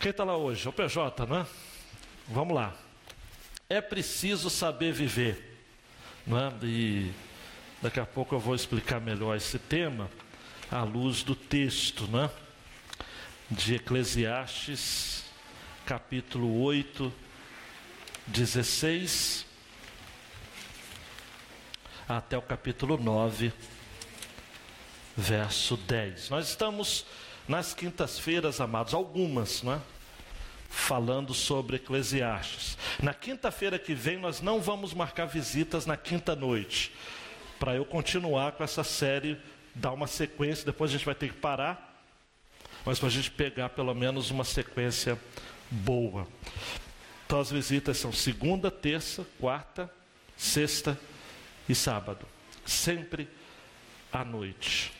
Quem está lá hoje? O PJ, né? Vamos lá. É preciso saber viver. Né? E daqui a pouco eu vou explicar melhor esse tema à luz do texto, né? De Eclesiastes, capítulo 8, 16 até o capítulo 9, verso 10. Nós estamos nas quintas-feiras, amados, algumas, não é? Falando sobre Eclesiastes. Na quinta-feira que vem, nós não vamos marcar visitas na quinta noite, para eu continuar com essa série, dar uma sequência. Depois a gente vai ter que parar, mas para a gente pegar pelo menos uma sequência boa. Então as visitas são segunda, terça, quarta, sexta e sábado, sempre à noite.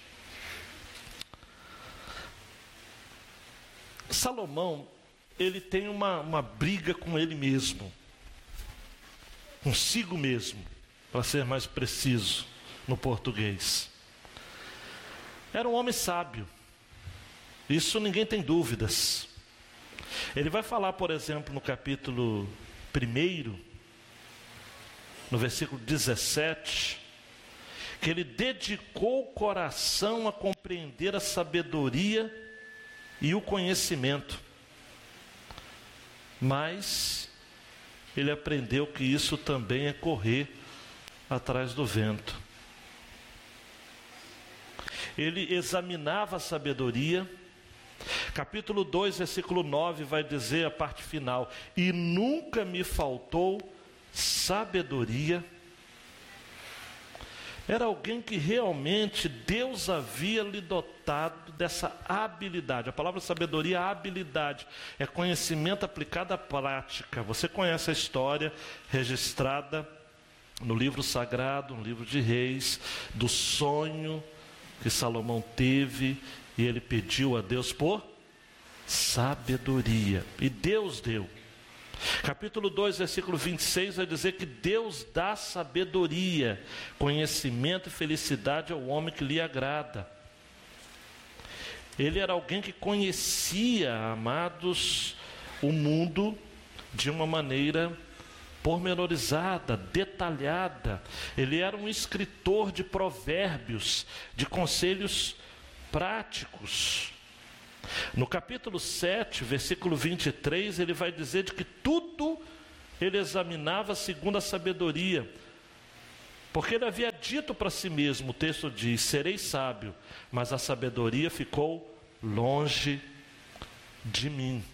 Salomão, ele tem uma, uma briga com ele mesmo, consigo mesmo, para ser mais preciso no português. Era um homem sábio, isso ninguém tem dúvidas. Ele vai falar, por exemplo, no capítulo 1, no versículo 17, que ele dedicou o coração a compreender a sabedoria e o conhecimento. Mas ele aprendeu que isso também é correr atrás do vento. Ele examinava a sabedoria. Capítulo 2, versículo 9 vai dizer a parte final: E nunca me faltou sabedoria era alguém que realmente Deus havia lhe dotado dessa habilidade. A palavra sabedoria habilidade, é conhecimento aplicado à prática. Você conhece a história registrada no livro sagrado, no livro de Reis, do sonho que Salomão teve e ele pediu a Deus por sabedoria. E Deus deu. Capítulo 2, versículo 26 vai dizer que Deus dá sabedoria, conhecimento e felicidade ao homem que lhe agrada. Ele era alguém que conhecia, amados, o mundo de uma maneira pormenorizada, detalhada. Ele era um escritor de provérbios, de conselhos práticos. No capítulo 7, versículo 23, ele vai dizer de que tudo ele examinava segundo a sabedoria. Porque ele havia dito para si mesmo, o texto diz: serei sábio, mas a sabedoria ficou longe de mim.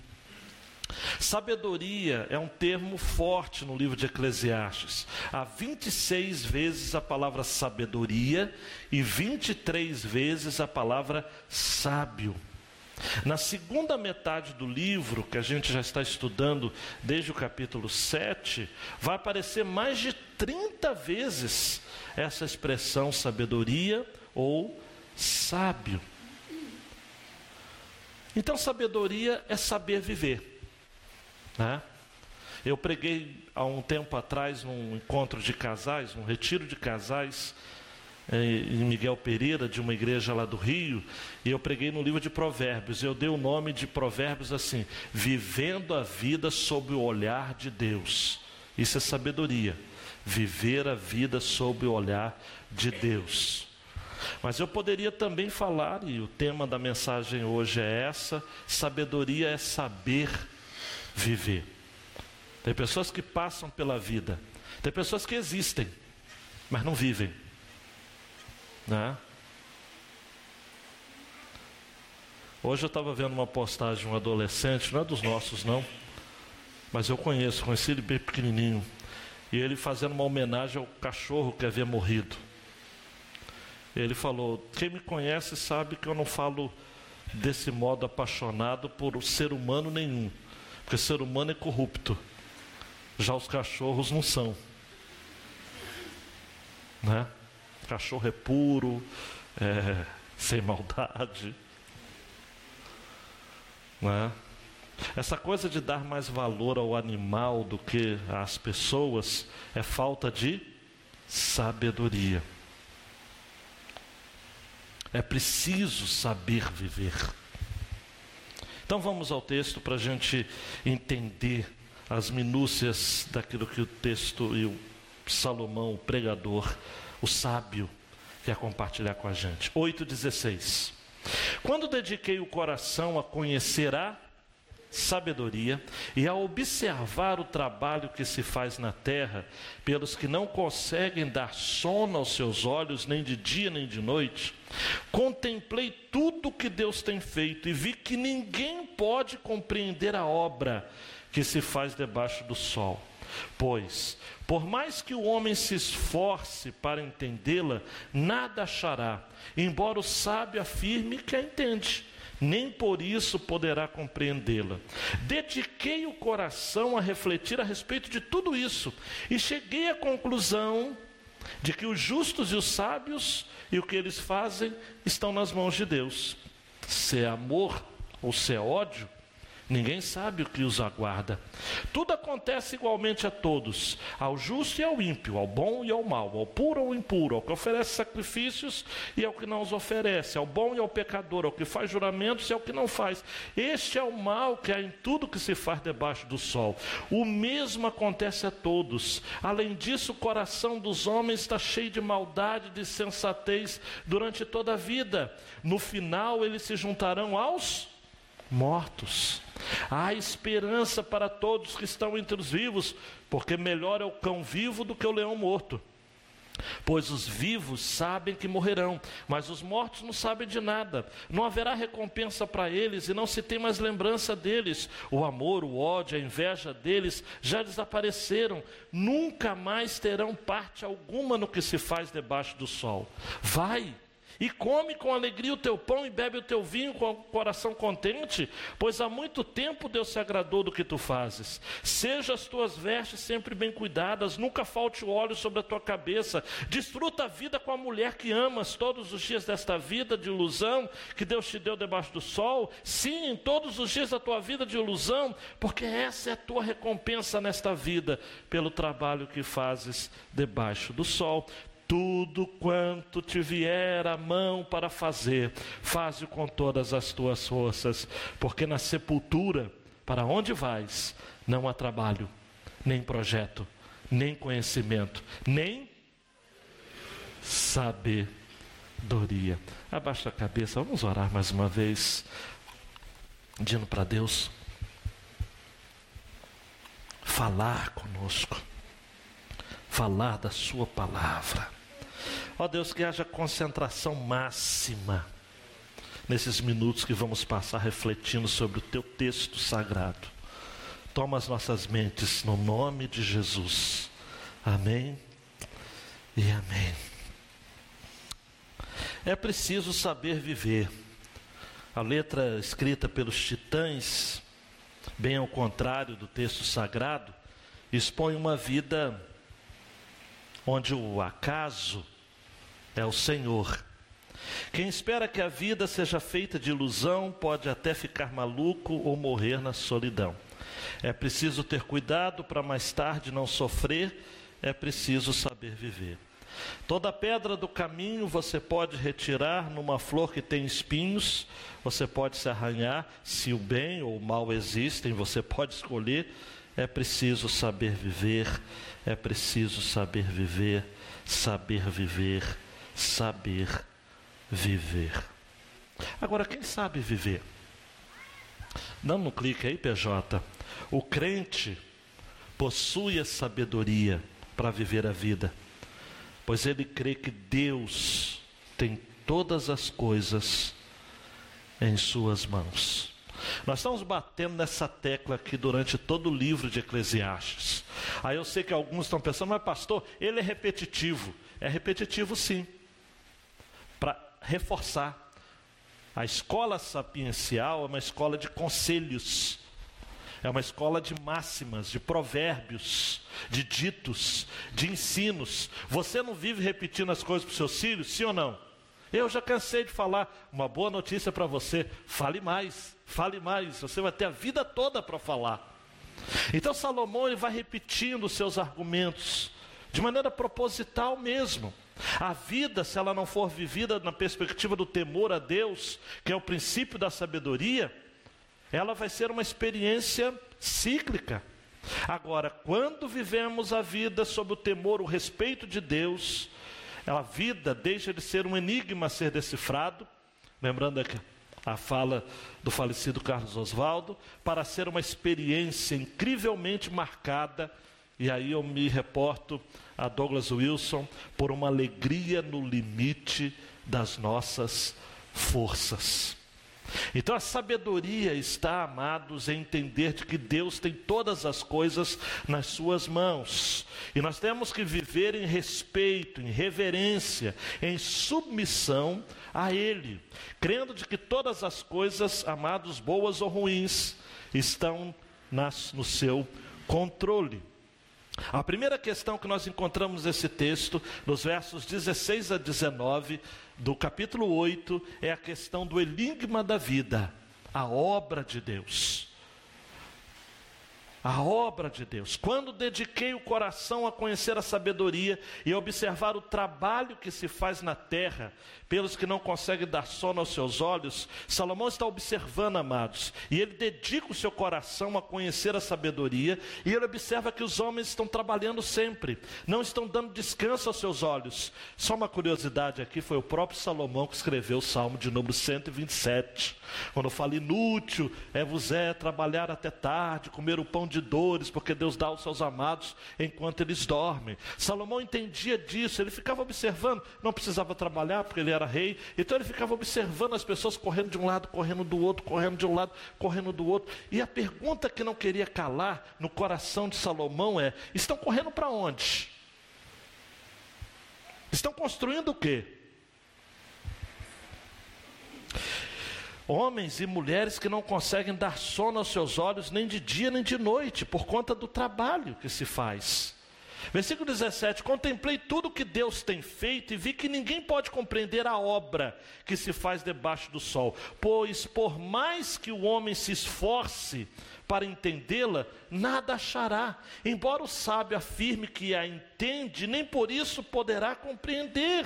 Sabedoria é um termo forte no livro de Eclesiastes. Há 26 vezes a palavra sabedoria e 23 vezes a palavra sábio. Na segunda metade do livro, que a gente já está estudando desde o capítulo 7, vai aparecer mais de 30 vezes essa expressão sabedoria ou sábio. Então, sabedoria é saber viver. Né? Eu preguei há um tempo atrás num encontro de casais, num retiro de casais, em Miguel Pereira, de uma igreja lá do Rio, e eu preguei no livro de Provérbios. Eu dei o nome de Provérbios assim: Vivendo a vida sob o olhar de Deus. Isso é sabedoria. Viver a vida sob o olhar de Deus. Mas eu poderia também falar, e o tema da mensagem hoje é essa: sabedoria é saber viver. Tem pessoas que passam pela vida, tem pessoas que existem, mas não vivem. Né? Hoje eu estava vendo uma postagem de um adolescente, não é dos nossos não, mas eu conheço, conheci ele bem pequenininho, e ele fazendo uma homenagem ao cachorro que havia morrido. Ele falou: Quem me conhece sabe que eu não falo desse modo apaixonado por ser humano nenhum, porque ser humano é corrupto, já os cachorros não são, né? Cachorro é puro, é, sem maldade. Né? Essa coisa de dar mais valor ao animal do que às pessoas é falta de sabedoria. É preciso saber viver. Então vamos ao texto para a gente entender as minúcias daquilo que o texto e o Salomão, o pregador, o sábio, quer compartilhar com a gente. 8,16. Quando dediquei o coração a conhecer a sabedoria e a observar o trabalho que se faz na terra pelos que não conseguem dar sono aos seus olhos, nem de dia nem de noite, contemplei tudo o que Deus tem feito e vi que ninguém pode compreender a obra que se faz debaixo do sol. Pois, por mais que o homem se esforce para entendê-la, nada achará, embora o sábio afirme que a entende nem por isso poderá compreendê-la. Dediquei o coração a refletir a respeito de tudo isso e cheguei à conclusão de que os justos e os sábios e o que eles fazem estão nas mãos de Deus. Se é amor ou se é ódio, Ninguém sabe o que os aguarda. Tudo acontece igualmente a todos, ao justo e ao ímpio, ao bom e ao mau, ao puro ou ao impuro, ao que oferece sacrifícios e ao que não os oferece, ao bom e ao pecador, ao que faz juramentos e ao que não faz. Este é o mal que há em tudo que se faz debaixo do sol. O mesmo acontece a todos. Além disso, o coração dos homens está cheio de maldade, de sensatez durante toda a vida. No final, eles se juntarão aos mortos. Há esperança para todos que estão entre os vivos, porque melhor é o cão vivo do que o leão morto. Pois os vivos sabem que morrerão, mas os mortos não sabem de nada. Não haverá recompensa para eles e não se tem mais lembrança deles. O amor, o ódio, a inveja deles já desapareceram. Nunca mais terão parte alguma no que se faz debaixo do sol. Vai, e come com alegria o teu pão e bebe o teu vinho com o coração contente, pois há muito tempo Deus se agradou do que tu fazes. Seja as tuas vestes sempre bem cuidadas, nunca falte óleo sobre a tua cabeça. Desfruta a vida com a mulher que amas todos os dias desta vida de ilusão que Deus te deu debaixo do sol. Sim, em todos os dias da tua vida de ilusão, porque essa é a tua recompensa nesta vida pelo trabalho que fazes debaixo do sol. Tudo quanto te vier a mão para fazer, faze com todas as tuas forças, porque na sepultura, para onde vais, não há trabalho, nem projeto, nem conhecimento, nem sabedoria. Abaixa a cabeça, vamos orar mais uma vez, dizendo para Deus falar conosco, falar da Sua palavra. Ó Deus, que haja concentração máxima nesses minutos que vamos passar refletindo sobre o teu texto sagrado. Toma as nossas mentes no nome de Jesus. Amém e amém. É preciso saber viver. A letra escrita pelos titãs, bem ao contrário do texto sagrado, expõe uma vida onde o acaso é o Senhor. Quem espera que a vida seja feita de ilusão pode até ficar maluco ou morrer na solidão. É preciso ter cuidado para mais tarde não sofrer, é preciso saber viver. Toda pedra do caminho você pode retirar numa flor que tem espinhos, você pode se arranhar, se o bem ou o mal existem, você pode escolher. É preciso saber viver, é preciso saber viver, saber viver saber viver. Agora, quem sabe viver? Dando um clique aí, PJ. O crente possui a sabedoria para viver a vida, pois ele crê que Deus tem todas as coisas em suas mãos. Nós estamos batendo nessa tecla aqui durante todo o livro de Eclesiastes. Aí eu sei que alguns estão pensando, mas pastor, ele é repetitivo. É repetitivo sim reforçar. A escola sapiencial é uma escola de conselhos, é uma escola de máximas, de provérbios, de ditos, de ensinos. Você não vive repetindo as coisas para os seus filhos, sim ou não? Eu já cansei de falar. Uma boa notícia para você: fale mais, fale mais. Você vai ter a vida toda para falar. Então Salomão ele vai repetindo os seus argumentos de maneira proposital mesmo. A vida, se ela não for vivida na perspectiva do temor a Deus, que é o princípio da sabedoria, ela vai ser uma experiência cíclica. Agora, quando vivemos a vida sob o temor, o respeito de Deus, a vida deixa de ser um enigma a ser decifrado, lembrando aqui a fala do falecido Carlos Oswaldo, para ser uma experiência incrivelmente marcada, e aí eu me reporto a Douglas Wilson, por uma alegria no limite das nossas forças. Então a sabedoria está, amados, em entender de que Deus tem todas as coisas nas suas mãos. E nós temos que viver em respeito, em reverência, em submissão a Ele, crendo de que todas as coisas, amados, boas ou ruins, estão nas, no seu controle. A primeira questão que nós encontramos nesse texto, nos versos 16 a 19 do capítulo 8, é a questão do enigma da vida, a obra de Deus a obra de Deus. Quando dediquei o coração a conhecer a sabedoria e a observar o trabalho que se faz na terra, pelos que não conseguem dar sono aos seus olhos, Salomão está observando, amados, e ele dedica o seu coração a conhecer a sabedoria, e ele observa que os homens estão trabalhando sempre, não estão dando descanso aos seus olhos. Só uma curiosidade aqui: foi o próprio Salomão que escreveu o salmo de número 127, quando fala inútil é vos é trabalhar até tarde, comer o pão de de dores, porque Deus dá aos seus amados enquanto eles dormem. Salomão entendia disso, ele ficava observando, não precisava trabalhar porque ele era rei, então ele ficava observando as pessoas correndo de um lado, correndo do outro, correndo de um lado, correndo do outro. E a pergunta que não queria calar no coração de Salomão é: estão correndo para onde? Estão construindo o quê? Homens e mulheres que não conseguem dar sono aos seus olhos nem de dia nem de noite, por conta do trabalho que se faz. Versículo 17: Contemplei tudo que Deus tem feito e vi que ninguém pode compreender a obra que se faz debaixo do sol, pois por mais que o homem se esforce para entendê-la, nada achará. Embora o sábio afirme que a entende, nem por isso poderá compreender.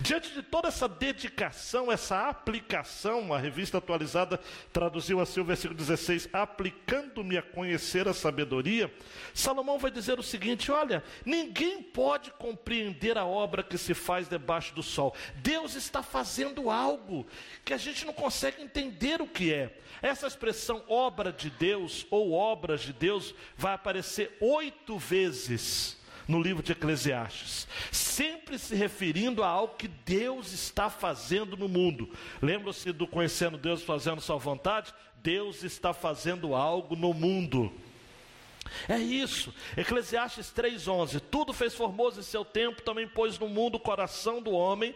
Diante de toda essa dedicação, essa aplicação, a revista atualizada traduziu assim o versículo 16: aplicando-me a conhecer a sabedoria, Salomão vai dizer o seguinte: olha, ninguém pode compreender a obra que se faz debaixo do sol. Deus está fazendo algo que a gente não consegue entender o que é. Essa expressão obra de Deus ou obras de Deus vai aparecer oito vezes no livro de Eclesiastes, sempre se referindo a algo que Deus está fazendo no mundo. Lembra-se do conhecendo Deus fazendo sua vontade? Deus está fazendo algo no mundo. É isso. Eclesiastes 3:11. Tudo fez formoso em seu tempo, também pôs no mundo o coração do homem,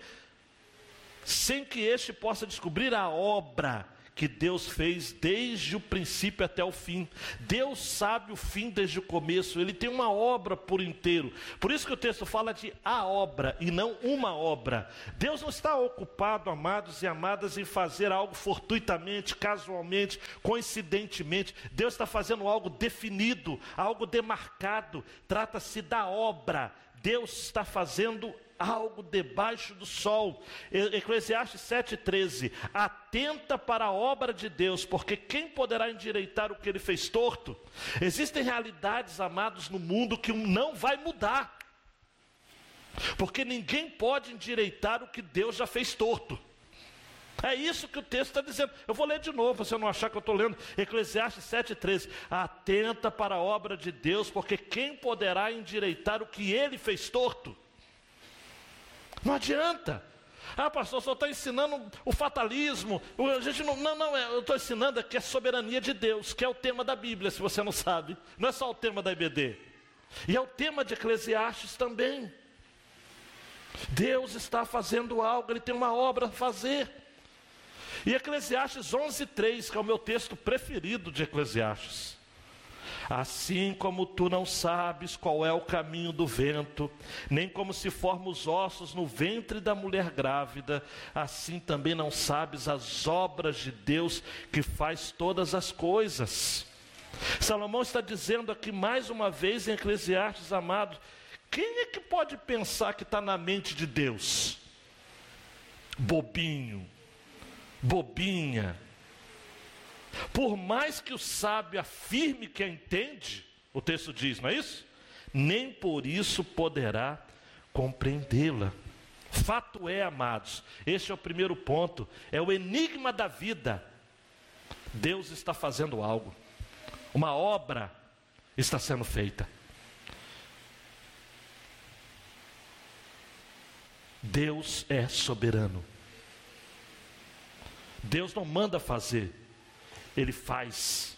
sem que este possa descobrir a obra que Deus fez desde o princípio até o fim. Deus sabe o fim desde o começo, ele tem uma obra por inteiro. Por isso que o texto fala de a obra e não uma obra. Deus não está ocupado, amados e amadas, em fazer algo fortuitamente, casualmente, coincidentemente. Deus está fazendo algo definido, algo demarcado. Trata-se da obra. Deus está fazendo algo debaixo do sol. Eclesiastes 7,13: Atenta para a obra de Deus, porque quem poderá endireitar o que ele fez torto? Existem realidades, amados, no mundo que não vai mudar, porque ninguém pode endireitar o que Deus já fez torto. É isso que o texto está dizendo. Eu vou ler de novo, você não achar que eu estou lendo. Eclesiastes 7,13. Atenta para a obra de Deus, porque quem poderá endireitar o que ele fez torto? Não adianta. Ah, pastor, só está ensinando o fatalismo. A gente não, não, não, é, eu estou ensinando aqui a soberania de Deus, que é o tema da Bíblia, se você não sabe. Não é só o tema da IBD. E é o tema de Eclesiastes também. Deus está fazendo algo, Ele tem uma obra a fazer. E Eclesiastes 11:3, que é o meu texto preferido de Eclesiastes. Assim como tu não sabes qual é o caminho do vento, nem como se formam os ossos no ventre da mulher grávida, assim também não sabes as obras de Deus que faz todas as coisas. Salomão está dizendo aqui mais uma vez em Eclesiastes, amado, quem é que pode pensar que está na mente de Deus? Bobinho, bobinha. Por mais que o sábio afirme que a entende, o texto diz, não é isso? Nem por isso poderá compreendê-la. Fato é, amados, este é o primeiro ponto, é o enigma da vida. Deus está fazendo algo, uma obra está sendo feita. Deus é soberano. Deus não manda fazer, Ele faz.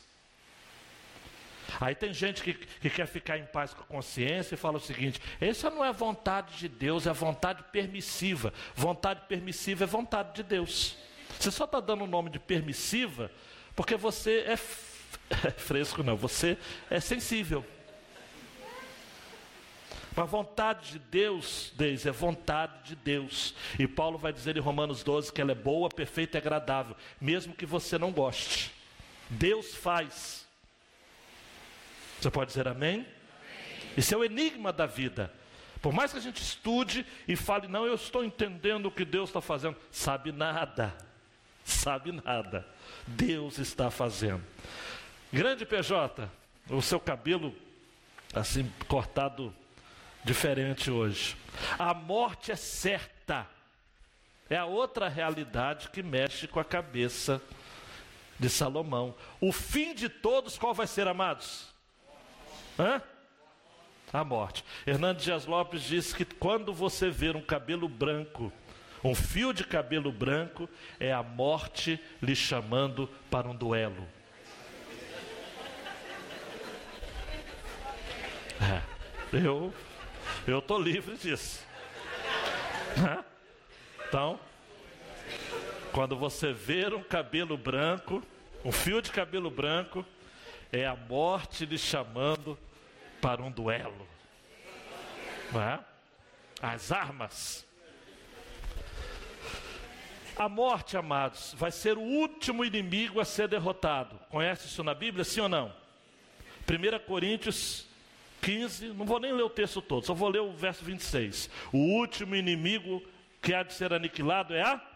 Aí tem gente que, que quer ficar em paz com a consciência e fala o seguinte: essa não é vontade de Deus, é vontade permissiva. Vontade permissiva é vontade de Deus. Você só está dando o nome de permissiva porque você é, é fresco, não, você é sensível. A vontade de Deus, Deus, é vontade de Deus. E Paulo vai dizer em Romanos 12 que ela é boa, perfeita e agradável, mesmo que você não goste. Deus faz. Você pode dizer amém? Esse é o enigma da vida. Por mais que a gente estude e fale, não, eu estou entendendo o que Deus está fazendo, sabe nada, sabe nada. Deus está fazendo. Grande PJ, o seu cabelo assim cortado diferente hoje. A morte é certa. É a outra realidade que mexe com a cabeça de Salomão. O fim de todos, qual vai ser, amados? Hã? A morte. Hernandes Dias Lopes diz que quando você ver um cabelo branco, um fio de cabelo branco, é a morte lhe chamando para um duelo. É, eu eu estou livre disso. Então, quando você ver um cabelo branco, um fio de cabelo branco, é a morte lhe chamando para um duelo. É? As armas. A morte, amados, vai ser o último inimigo a ser derrotado. Conhece isso na Bíblia, sim ou não? 1 Coríntios 15, não vou nem ler o texto todo, só vou ler o verso 26. O último inimigo que há de ser aniquilado é a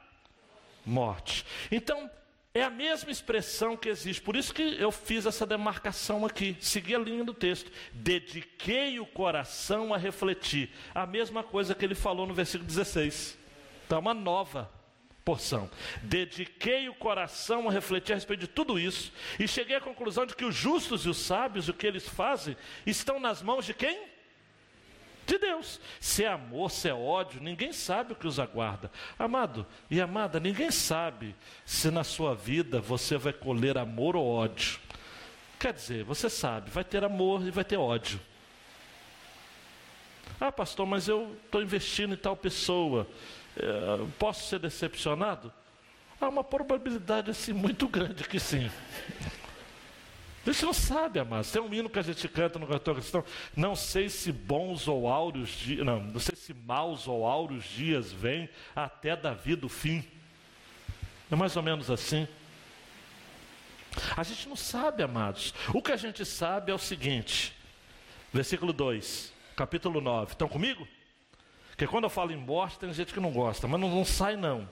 morte. Então, é a mesma expressão que existe, por isso que eu fiz essa demarcação aqui, segui a linha do texto. Dediquei o coração a refletir. A mesma coisa que ele falou no versículo 16. Então, uma nova porção. Dediquei o coração a refletir a respeito de tudo isso e cheguei à conclusão de que os justos e os sábios, o que eles fazem, estão nas mãos de quem? De Deus. Se é amor, se é ódio, ninguém sabe o que os aguarda. Amado e amada, ninguém sabe se na sua vida você vai colher amor ou ódio. Quer dizer, você sabe, vai ter amor e vai ter ódio. Ah, pastor, mas eu estou investindo em tal pessoa. Eh, posso ser decepcionado? Há uma probabilidade assim muito grande que sim. A gente não sabe, amados. Tem um hino que a gente canta no cantor cristão. Não sei se bons ou áureos dias. Não, não sei se maus ou áureos dias vêm até Davi do fim. É mais ou menos assim. A gente não sabe, amados. O que a gente sabe é o seguinte. Versículo 2, capítulo 9. Estão comigo? Porque quando eu falo em morte, tem gente que não gosta, mas não, não sai não.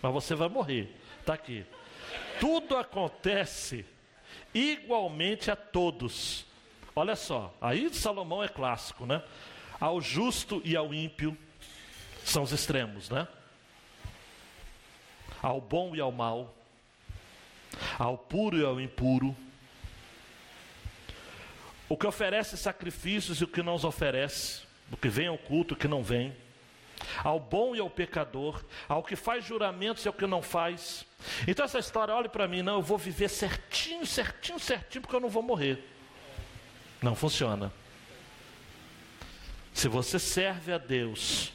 Mas você vai morrer. Está aqui. Tudo acontece igualmente a todos. Olha só, aí Salomão é clássico, né? Ao justo e ao ímpio são os extremos, né? Ao bom e ao mal, ao puro e ao impuro, o que oferece sacrifícios e o que não os oferece, o que vem ao culto e o que não vem ao bom e ao pecador, ao que faz juramentos e ao que não faz. Então essa história, olhe para mim, não, eu vou viver certinho, certinho, certinho, porque eu não vou morrer. Não funciona. Se você serve a Deus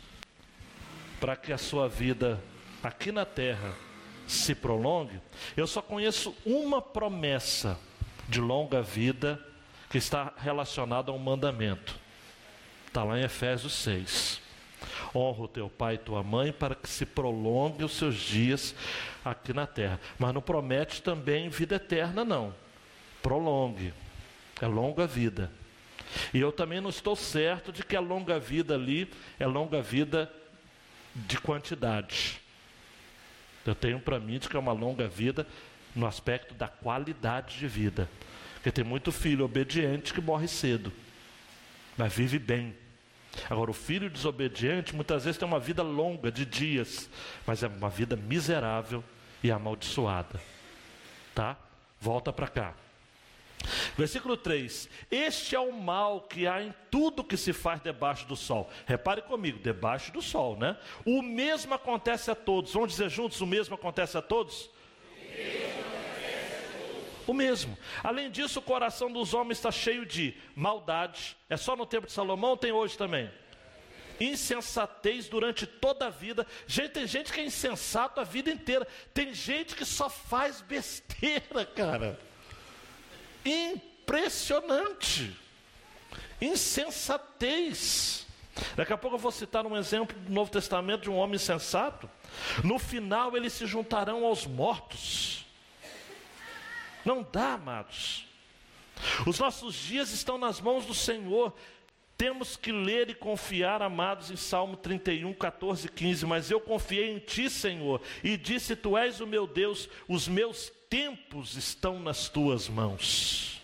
para que a sua vida aqui na terra se prolongue, eu só conheço uma promessa de longa vida que está relacionada a um mandamento. Está lá em Efésios 6. Honra o teu pai e tua mãe para que se prolongue os seus dias aqui na terra. Mas não promete também vida eterna, não. Prolongue. É longa vida. E eu também não estou certo de que a longa vida ali é longa vida de quantidade. Eu tenho para mim de que é uma longa vida no aspecto da qualidade de vida. Porque tem muito filho obediente que morre cedo, mas vive bem. Agora, o filho desobediente muitas vezes tem uma vida longa, de dias, mas é uma vida miserável e amaldiçoada. Tá? Volta para cá. Versículo 3: Este é o mal que há em tudo que se faz debaixo do sol. Repare comigo, debaixo do sol, né? O mesmo acontece a todos. Vamos dizer juntos: o mesmo acontece a todos? O mesmo. Além disso, o coração dos homens está cheio de maldade. É só no tempo de Salomão, tem hoje também. Insensatez durante toda a vida. Gente, tem gente que é insensato a vida inteira. Tem gente que só faz besteira, cara. Impressionante. Insensatez. Daqui a pouco eu vou citar um exemplo do Novo Testamento de um homem sensato. No final eles se juntarão aos mortos. Não dá, amados. Os nossos dias estão nas mãos do Senhor. Temos que ler e confiar, amados, em Salmo 31, 14 e 15. Mas eu confiei em Ti, Senhor, e disse: Tu és o meu Deus, os meus tempos estão nas Tuas mãos.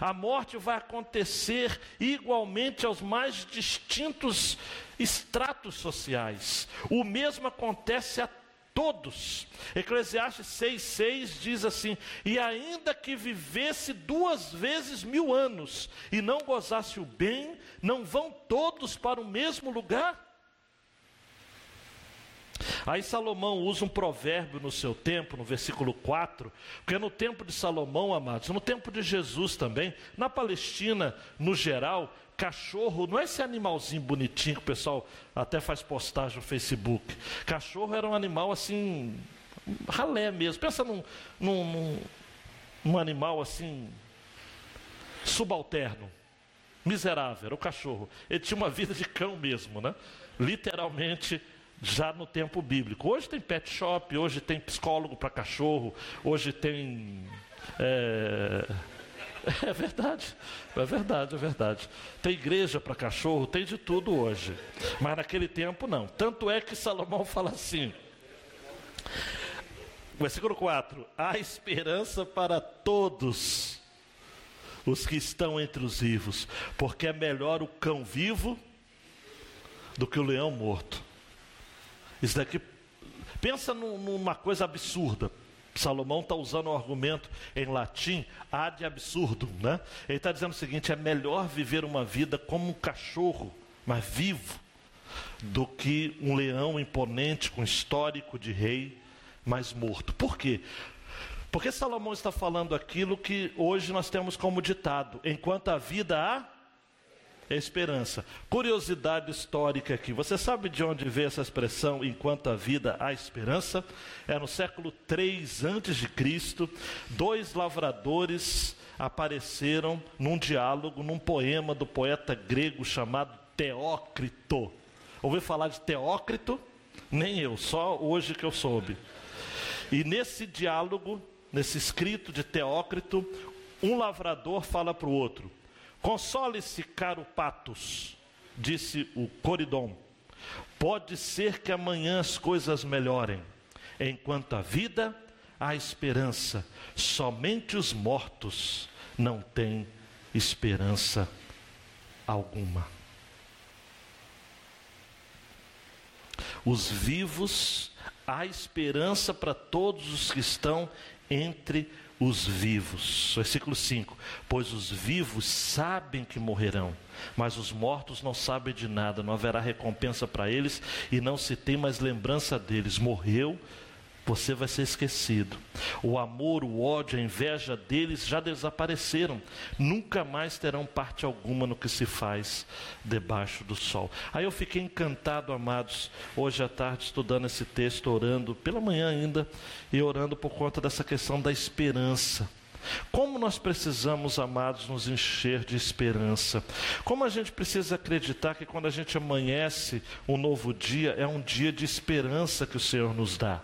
A morte vai acontecer igualmente aos mais distintos estratos sociais. O mesmo acontece a todos. Eclesiastes 6,6 diz assim: E ainda que vivesse duas vezes mil anos e não gozasse o bem, não vão todos para o mesmo lugar? Aí Salomão usa um provérbio no seu tempo, no versículo 4, porque no tempo de Salomão, amados, no tempo de Jesus também, na Palestina, no geral, cachorro não é esse animalzinho bonitinho que o pessoal até faz postagem no Facebook. Cachorro era um animal assim, ralé mesmo. Pensa num, num, num, animal assim, subalterno, miserável, era o cachorro. Ele tinha uma vida de cão mesmo, né? Literalmente já no tempo bíblico. Hoje tem pet shop, hoje tem psicólogo para cachorro, hoje tem. É... é, verdade, é verdade, é verdade. Tem igreja para cachorro, tem de tudo hoje. Mas naquele tempo não. Tanto é que Salomão fala assim. Versículo 4: Há esperança para todos os que estão entre os vivos, porque é melhor o cão vivo do que o leão morto. Isso daqui, pensa numa coisa absurda. Salomão está usando um argumento em latim, ad absurdum, né? Ele está dizendo o seguinte: é melhor viver uma vida como um cachorro, mas vivo, do que um leão imponente com histórico de rei, mas morto. Por quê? Porque Salomão está falando aquilo que hoje nós temos como ditado: enquanto a vida há é esperança. Curiosidade histórica aqui. Você sabe de onde veio essa expressão enquanto a vida há esperança? É no século 3 antes de Cristo, dois lavradores apareceram num diálogo, num poema do poeta grego chamado Teócrito. Ouviu falar de Teócrito? Nem eu, só hoje que eu soube. E nesse diálogo, nesse escrito de Teócrito, um lavrador fala para o outro: Console-se, caro Patos, disse o Coridon. Pode ser que amanhã as coisas melhorem. Enquanto a vida, há esperança. Somente os mortos não têm esperança alguma. Os vivos, há esperança para todos os que estão entre os vivos. Versículo 5: Pois os vivos sabem que morrerão, mas os mortos não sabem de nada, não haverá recompensa para eles e não se tem mais lembrança deles. Morreu, você vai ser esquecido. O amor, o ódio, a inveja deles já desapareceram. Nunca mais terão parte alguma no que se faz debaixo do sol. Aí eu fiquei encantado, amados, hoje à tarde, estudando esse texto, orando, pela manhã ainda, e orando por conta dessa questão da esperança. Como nós precisamos, amados, nos encher de esperança. Como a gente precisa acreditar que quando a gente amanhece um novo dia, é um dia de esperança que o Senhor nos dá.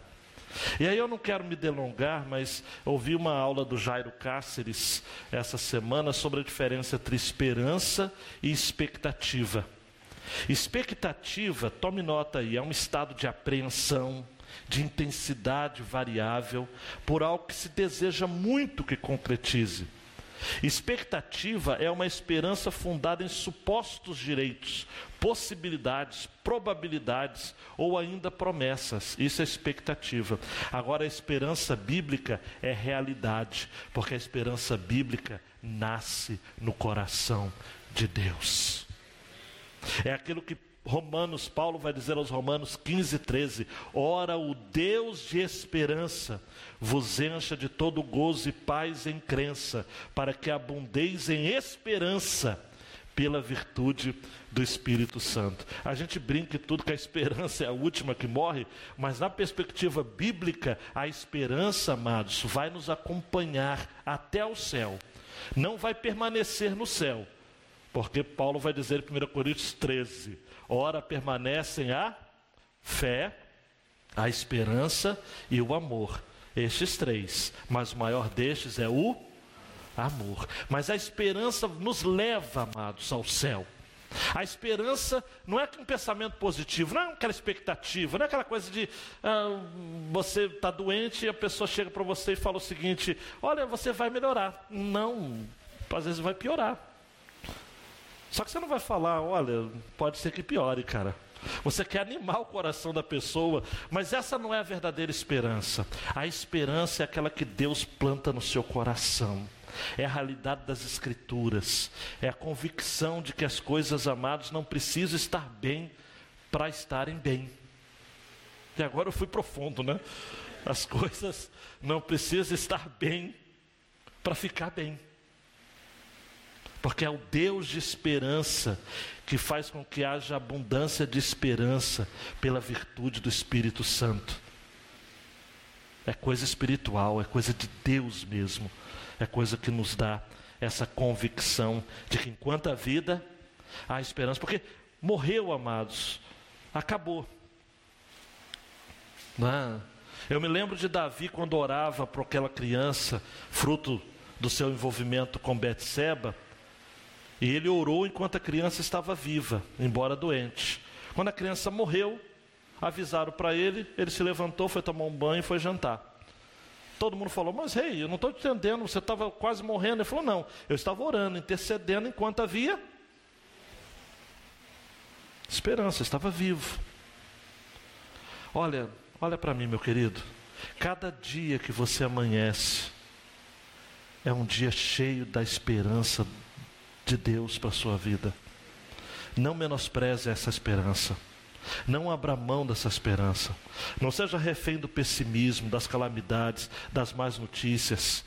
E aí eu não quero me delongar, mas ouvi uma aula do Jairo Cáceres essa semana sobre a diferença entre esperança e expectativa. Expectativa, tome nota aí, é um estado de apreensão, de intensidade variável, por algo que se deseja muito que concretize. Expectativa é uma esperança fundada em supostos direitos, possibilidades, probabilidades ou ainda promessas. Isso é expectativa. Agora, a esperança bíblica é realidade, porque a esperança bíblica nasce no coração de Deus. É aquilo que Romanos, Paulo vai dizer aos Romanos 15, 13: Ora, o Deus de esperança vos encha de todo gozo e paz em crença, para que abundeis em esperança pela virtude do Espírito Santo. A gente brinca tudo que a esperança é a última que morre, mas na perspectiva bíblica, a esperança, amados, vai nos acompanhar até o céu. Não vai permanecer no céu, porque Paulo vai dizer em 1 Coríntios 13: Ora permanecem a fé, a esperança e o amor. Estes três, mas o maior destes é o amor. Mas a esperança nos leva, amados, ao céu. A esperança não é um pensamento positivo, não é aquela expectativa, não é aquela coisa de ah, você está doente e a pessoa chega para você e fala o seguinte: olha, você vai melhorar. Não, às vezes vai piorar. Só que você não vai falar, olha, pode ser que piore, cara. Você quer animar o coração da pessoa, mas essa não é a verdadeira esperança. A esperança é aquela que Deus planta no seu coração. É a realidade das Escrituras. É a convicção de que as coisas, amadas não precisam estar bem para estarem bem. E agora eu fui profundo, né? As coisas não precisam estar bem para ficar bem porque é o Deus de esperança que faz com que haja abundância de esperança pela virtude do Espírito Santo. É coisa espiritual, é coisa de Deus mesmo, é coisa que nos dá essa convicção de que enquanto a vida há esperança, porque morreu, amados, acabou. Não é? Eu me lembro de Davi quando orava por aquela criança, fruto do seu envolvimento com Betseba. E ele orou enquanto a criança estava viva, embora doente. Quando a criança morreu, avisaram para ele, ele se levantou, foi tomar um banho e foi jantar. Todo mundo falou, mas rei, hey, eu não estou entendendo, você estava quase morrendo. Ele falou, não, eu estava orando, intercedendo enquanto havia esperança, estava vivo. Olha, olha para mim, meu querido. Cada dia que você amanhece é um dia cheio da esperança de Deus para a sua vida. Não menospreze essa esperança. Não abra mão dessa esperança. Não seja refém do pessimismo, das calamidades, das más notícias.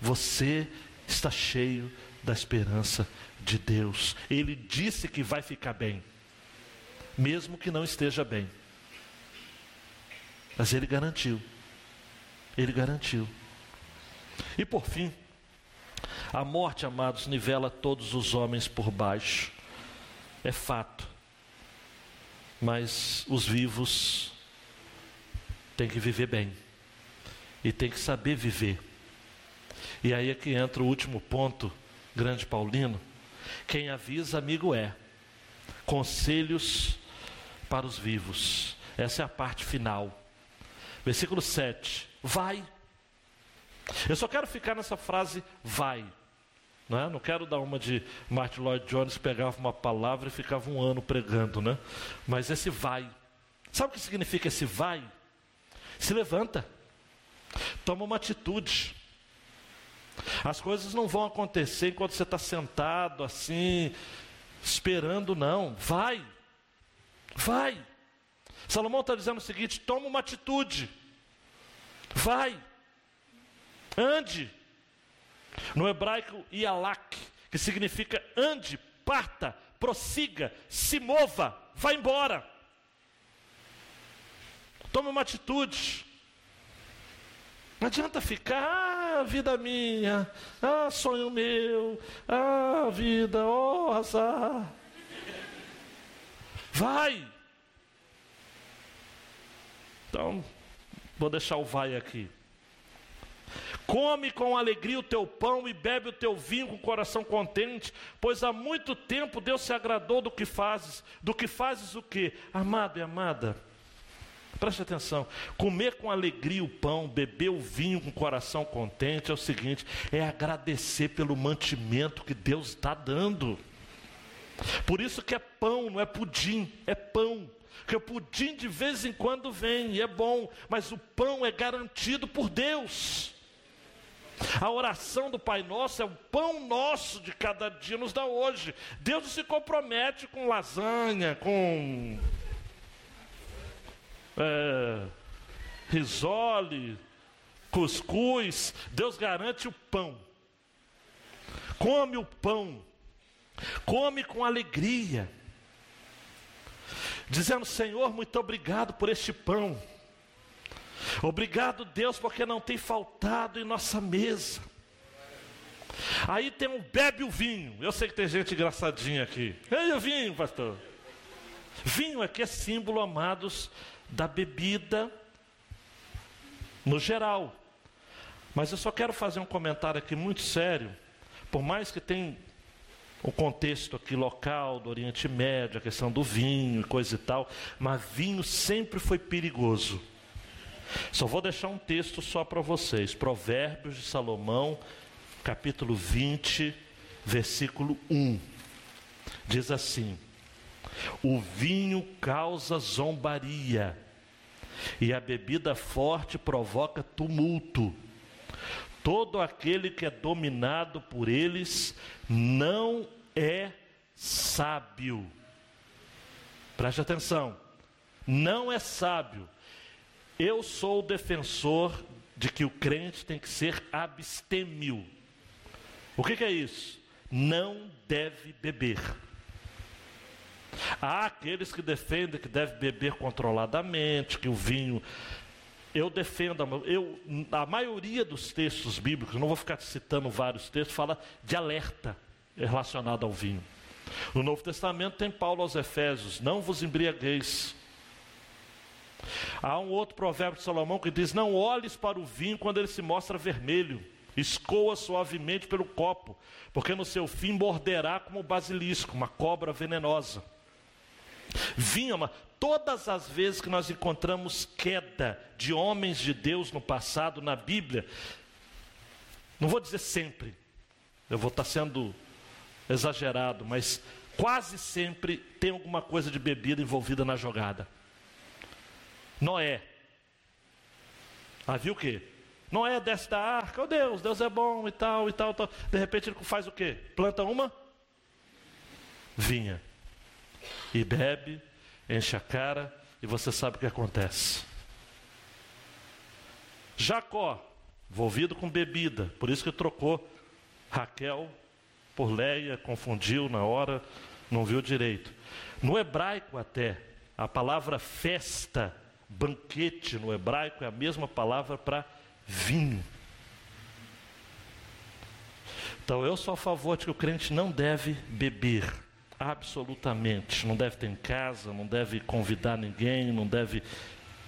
Você está cheio da esperança de Deus. Ele disse que vai ficar bem, mesmo que não esteja bem. Mas ele garantiu. Ele garantiu. E por fim, a morte, amados, nivela todos os homens por baixo. É fato. Mas os vivos têm que viver bem. E têm que saber viver. E aí é que entra o último ponto, grande Paulino. Quem avisa, amigo é. Conselhos para os vivos. Essa é a parte final. Versículo 7. Vai. Eu só quero ficar nessa frase vai. Não, é? não quero dar uma de Martin Lloyd Jones pegava uma palavra e ficava um ano pregando, né? Mas esse vai. Sabe o que significa esse vai? Se levanta. Toma uma atitude. As coisas não vão acontecer enquanto você está sentado assim, esperando, não. Vai. Vai. Salomão está dizendo o seguinte: toma uma atitude. Vai. Ande. No hebraico, ialak, que significa ande, parta, prossiga, se mova, vá embora. Tome uma atitude. Não adianta ficar, ah, vida minha, ah, sonho meu, ah, vida, oh, azar. Vai. Então, vou deixar o vai aqui. Come com alegria o teu pão e bebe o teu vinho com o coração contente, pois há muito tempo Deus se agradou do que fazes. Do que fazes o que? Amado e amada, Preste atenção. Comer com alegria o pão, beber o vinho com o coração contente é o seguinte: é agradecer pelo mantimento que Deus está dando. Por isso que é pão, não é pudim, é pão. Porque o pudim de vez em quando vem e é bom, mas o pão é garantido por Deus. A oração do Pai Nosso é o pão nosso de cada dia nos dá hoje. Deus não se compromete com lasanha, com é, risole, cuscuz. Deus garante o pão. Come o pão. Come com alegria. Dizendo, Senhor, muito obrigado por este pão. Obrigado, Deus, porque não tem faltado em nossa mesa. Aí tem um bebe o vinho. Eu sei que tem gente engraçadinha aqui. Ei, o vinho, pastor. Vinho aqui é símbolo, amados, da bebida no geral. Mas eu só quero fazer um comentário aqui muito sério. Por mais que tenha o contexto aqui local do Oriente Médio, a questão do vinho e coisa e tal, mas vinho sempre foi perigoso. Só vou deixar um texto só para vocês. Provérbios de Salomão, capítulo 20, versículo 1. Diz assim: O vinho causa zombaria, e a bebida forte provoca tumulto. Todo aquele que é dominado por eles não é sábio. Preste atenção. Não é sábio. Eu sou o defensor de que o crente tem que ser abstêmio. O que, que é isso? Não deve beber. Há aqueles que defendem que deve beber controladamente, que o vinho. Eu defendo, eu, a maioria dos textos bíblicos, não vou ficar citando vários textos, fala de alerta relacionado ao vinho. No Novo Testamento tem Paulo aos Efésios: não vos embriagueis Há um outro provérbio de Salomão que diz: Não olhes para o vinho quando ele se mostra vermelho, escoa suavemente pelo copo, porque no seu fim morderá como o basilisco, uma cobra venenosa. Vinho, todas as vezes que nós encontramos queda de homens de Deus no passado, na Bíblia, não vou dizer sempre, eu vou estar sendo exagerado, mas quase sempre tem alguma coisa de bebida envolvida na jogada. Noé. Havia o quê? Noé desce da arca, oh Deus, Deus é bom e tal e tal, tal. De repente ele faz o quê? Planta uma vinha e bebe, enche a cara e você sabe o que acontece. Jacó, envolvido com bebida, por isso que trocou Raquel por Leia, confundiu na hora, não viu direito. No hebraico até, a palavra festa Banquete no hebraico é a mesma palavra para vinho. Então eu sou a favor de que o crente não deve beber, absolutamente. Não deve ter em casa, não deve convidar ninguém, não deve.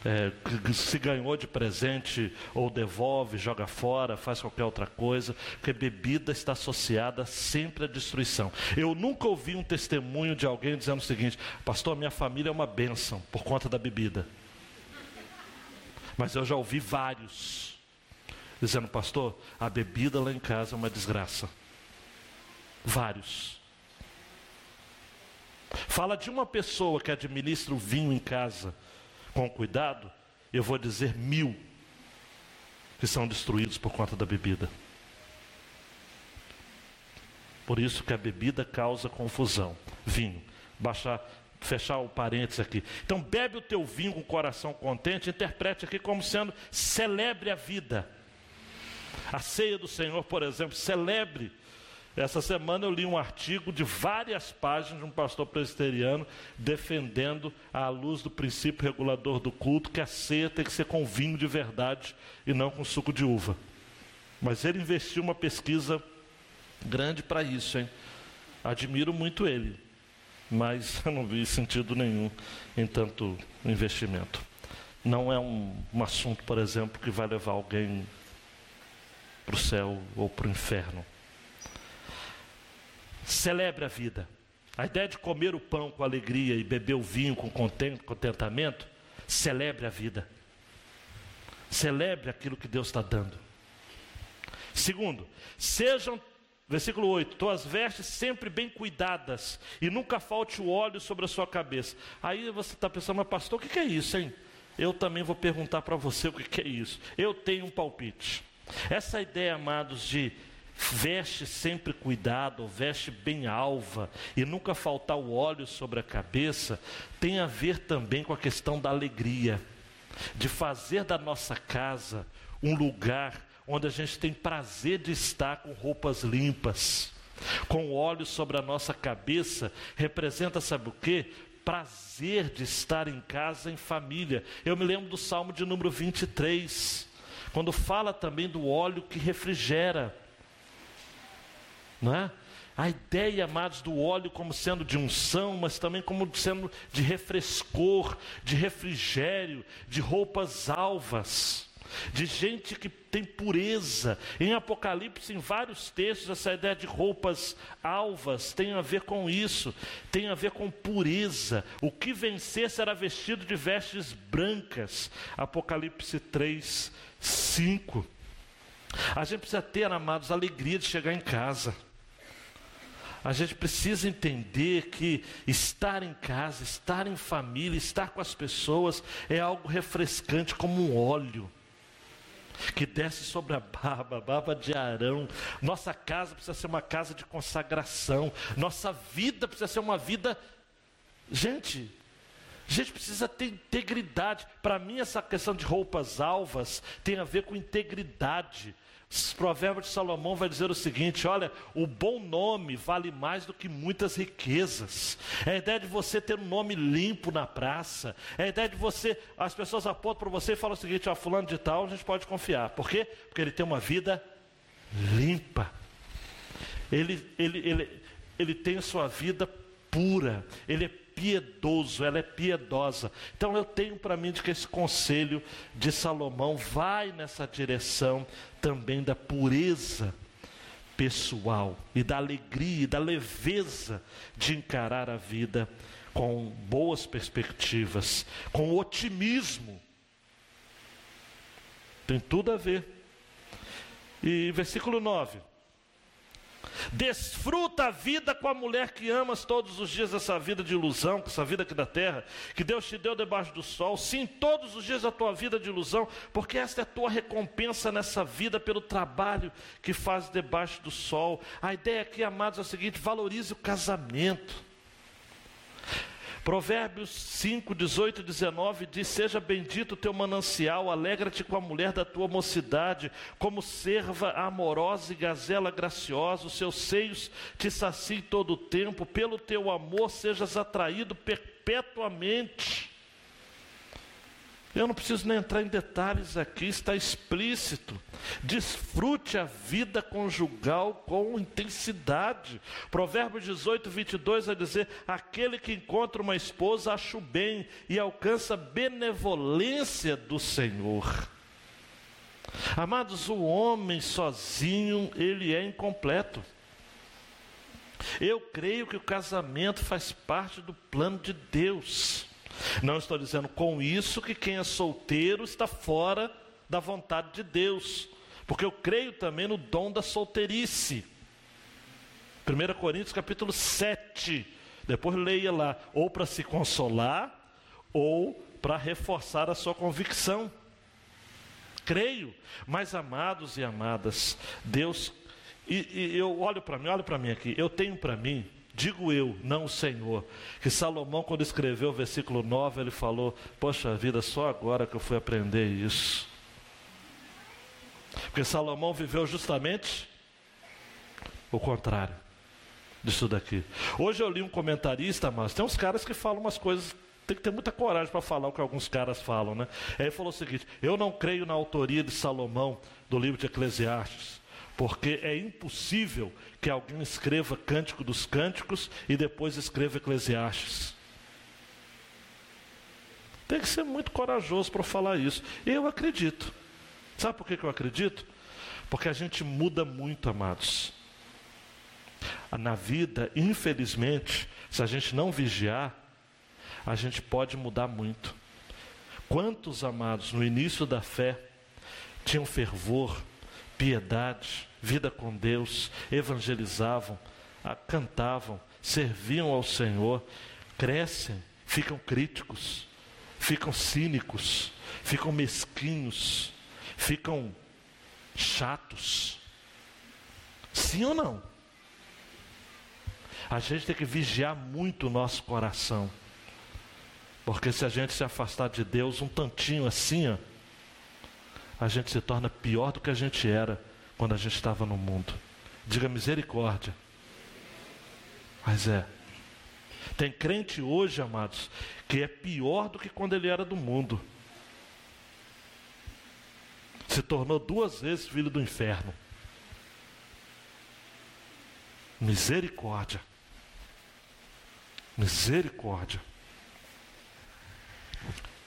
É, se ganhou de presente ou devolve, joga fora, faz qualquer outra coisa, porque bebida está associada sempre à destruição. Eu nunca ouvi um testemunho de alguém dizendo o seguinte: Pastor, minha família é uma bênção por conta da bebida. Mas eu já ouvi vários dizendo, pastor, a bebida lá em casa é uma desgraça. Vários. Fala de uma pessoa que administra o vinho em casa com cuidado, eu vou dizer mil que são destruídos por conta da bebida. Por isso que a bebida causa confusão. Vinho. Baixar fechar o parênteses aqui. Então, bebe o teu vinho com o coração contente, interprete aqui como sendo celebre a vida. A ceia do Senhor, por exemplo, celebre. Essa semana eu li um artigo de várias páginas de um pastor presbiteriano defendendo, à luz do princípio regulador do culto, que a ceia tem que ser com vinho de verdade e não com suco de uva. Mas ele investiu uma pesquisa grande para isso, hein? Admiro muito ele mas eu não vi sentido nenhum em tanto investimento. Não é um, um assunto, por exemplo, que vai levar alguém para o céu ou para o inferno. Celebre a vida. A ideia de comer o pão com alegria e beber o vinho com contentamento celebre a vida. Celebre aquilo que Deus está dando. Segundo, sejam, versículo 8: tuas vestes sempre bem cuidadas, e nunca falte o óleo sobre a sua cabeça. Aí você está pensando, mas pastor, o que é isso, hein? Eu também vou perguntar para você o que é isso. Eu tenho um palpite. Essa ideia, amados, de veste sempre cuidado, veste bem alva e nunca faltar o óleo sobre a cabeça, tem a ver também com a questão da alegria, de fazer da nossa casa um lugar onde a gente tem prazer de estar com roupas limpas, com óleo sobre a nossa cabeça, representa, sabe o que? Prazer de estar em casa, em família. Eu me lembro do Salmo de número 23, quando fala também do óleo que refrigera, não é? A ideia, amados, do óleo como sendo de unção, mas também como sendo de refrescor, de refrigério, de roupas alvas de gente que tem pureza. Em Apocalipse, em vários textos, essa ideia de roupas alvas tem a ver com isso, tem a ver com pureza. O que vencer será vestido de vestes brancas. Apocalipse 3, 5. A gente precisa ter, amados, alegria de chegar em casa. A gente precisa entender que estar em casa, estar em família, estar com as pessoas é algo refrescante como um óleo que desce sobre a barba, a barba de Arão. Nossa casa precisa ser uma casa de consagração. Nossa vida precisa ser uma vida. Gente, a gente precisa ter integridade. Para mim, essa questão de roupas alvas tem a ver com integridade. Provérbios de Salomão vai dizer o seguinte: olha, o bom nome vale mais do que muitas riquezas. É a ideia de você ter um nome limpo na praça. É a ideia de você, as pessoas apontam para você e falam o seguinte: ó, fulano de tal, a gente pode confiar. Por quê? Porque ele tem uma vida limpa. Ele, ele, ele, ele tem sua vida pura. Ele é piedoso, ela é piedosa. Então eu tenho para mim de que esse conselho de Salomão vai nessa direção também da pureza pessoal e da alegria e da leveza de encarar a vida com boas perspectivas, com otimismo. Tem tudo a ver. E versículo 9. Desfruta a vida com a mulher que amas todos os dias, essa vida de ilusão, essa vida aqui da terra, que Deus te deu debaixo do sol. Sim, todos os dias da tua vida de ilusão, porque esta é a tua recompensa nessa vida pelo trabalho que faz debaixo do sol. A ideia aqui, amados, é a seguinte: valorize o casamento. Provérbios 5, 18 e 19 diz: Seja bendito o teu manancial, alegra-te com a mulher da tua mocidade, como serva amorosa e gazela graciosa, os seus seios te saciem todo o tempo, pelo teu amor sejas atraído perpetuamente. Eu não preciso nem entrar em detalhes aqui, está explícito. Desfrute a vida conjugal com intensidade. Provérbios 18, 22 vai dizer: Aquele que encontra uma esposa acha o bem e alcança benevolência do Senhor. Amados, o homem sozinho, ele é incompleto. Eu creio que o casamento faz parte do plano de Deus. Não estou dizendo com isso que quem é solteiro está fora da vontade de Deus, porque eu creio também no dom da solteirice. 1 Coríntios capítulo 7, depois leia lá, ou para se consolar, ou para reforçar a sua convicção. Creio, mas amados e amadas, Deus, e, e eu olho para mim, olho para mim aqui, eu tenho para mim Digo eu, não o Senhor. Que Salomão, quando escreveu o versículo 9, ele falou: Poxa vida, só agora que eu fui aprender isso. Porque Salomão viveu justamente o contrário disso daqui. Hoje eu li um comentarista, mas tem uns caras que falam umas coisas tem que ter muita coragem para falar o que alguns caras falam, né? Aí ele falou o seguinte: Eu não creio na autoria de Salomão do livro de Eclesiastes porque é impossível que alguém escreva Cântico dos Cânticos e depois escreva Eclesiastes. Tem que ser muito corajoso para falar isso. Eu acredito. Sabe por que eu acredito? Porque a gente muda muito, amados. Na vida, infelizmente, se a gente não vigiar, a gente pode mudar muito. Quantos amados no início da fé tinham fervor, piedade, vida com Deus, evangelizavam, cantavam, serviam ao Senhor, crescem, ficam críticos, ficam cínicos, ficam mesquinhos, ficam chatos. Sim ou não? A gente tem que vigiar muito o nosso coração. Porque se a gente se afastar de Deus um tantinho assim, ó, a gente se torna pior do que a gente era quando a gente estava no mundo. Diga misericórdia. Mas é. Tem crente hoje, amados, que é pior do que quando ele era do mundo. Se tornou duas vezes filho do inferno. Misericórdia. Misericórdia.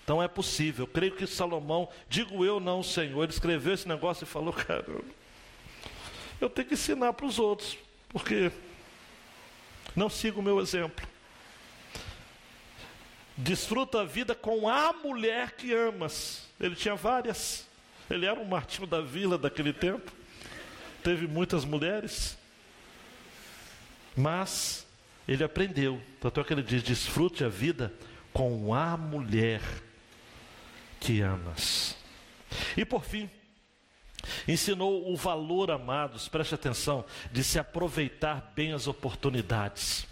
Então é possível. Eu creio que Salomão, digo eu não, Senhor, ele escreveu esse negócio e falou, cara, eu tenho que ensinar para os outros, porque não sigo o meu exemplo. Desfruta a vida com a mulher que amas. Ele tinha várias. Ele era um Martinho da Vila daquele tempo. Teve muitas mulheres. Mas ele aprendeu. Tanto é que ele diz: desfrute a vida com a mulher que amas. E por fim, ensinou o valor, amados, preste atenção, de se aproveitar bem as oportunidades.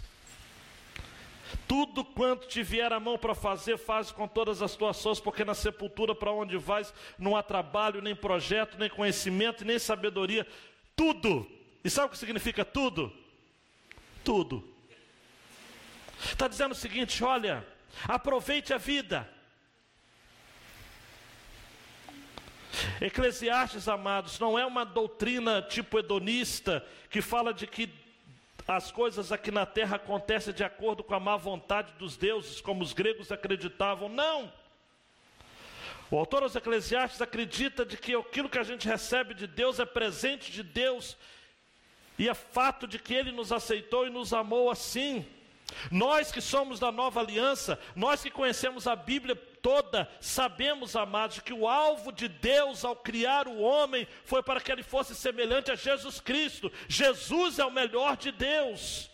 Tudo quanto te vier a mão para fazer, faz com todas as tuas forças, porque na sepultura para onde vais não há trabalho, nem projeto, nem conhecimento, nem sabedoria. Tudo. E sabe o que significa tudo? Tudo. Está dizendo o seguinte: olha, aproveite a vida. Eclesiastes, amados, não é uma doutrina tipo hedonista que fala de que as coisas aqui na terra acontecem de acordo com a má vontade dos deuses, como os gregos acreditavam. Não! O autor aos Eclesiastes acredita de que aquilo que a gente recebe de Deus é presente de Deus, e é fato de que Ele nos aceitou e nos amou assim. Nós que somos da nova aliança, nós que conhecemos a Bíblia toda, sabemos, amados, que o alvo de Deus ao criar o homem foi para que ele fosse semelhante a Jesus Cristo. Jesus é o melhor de Deus.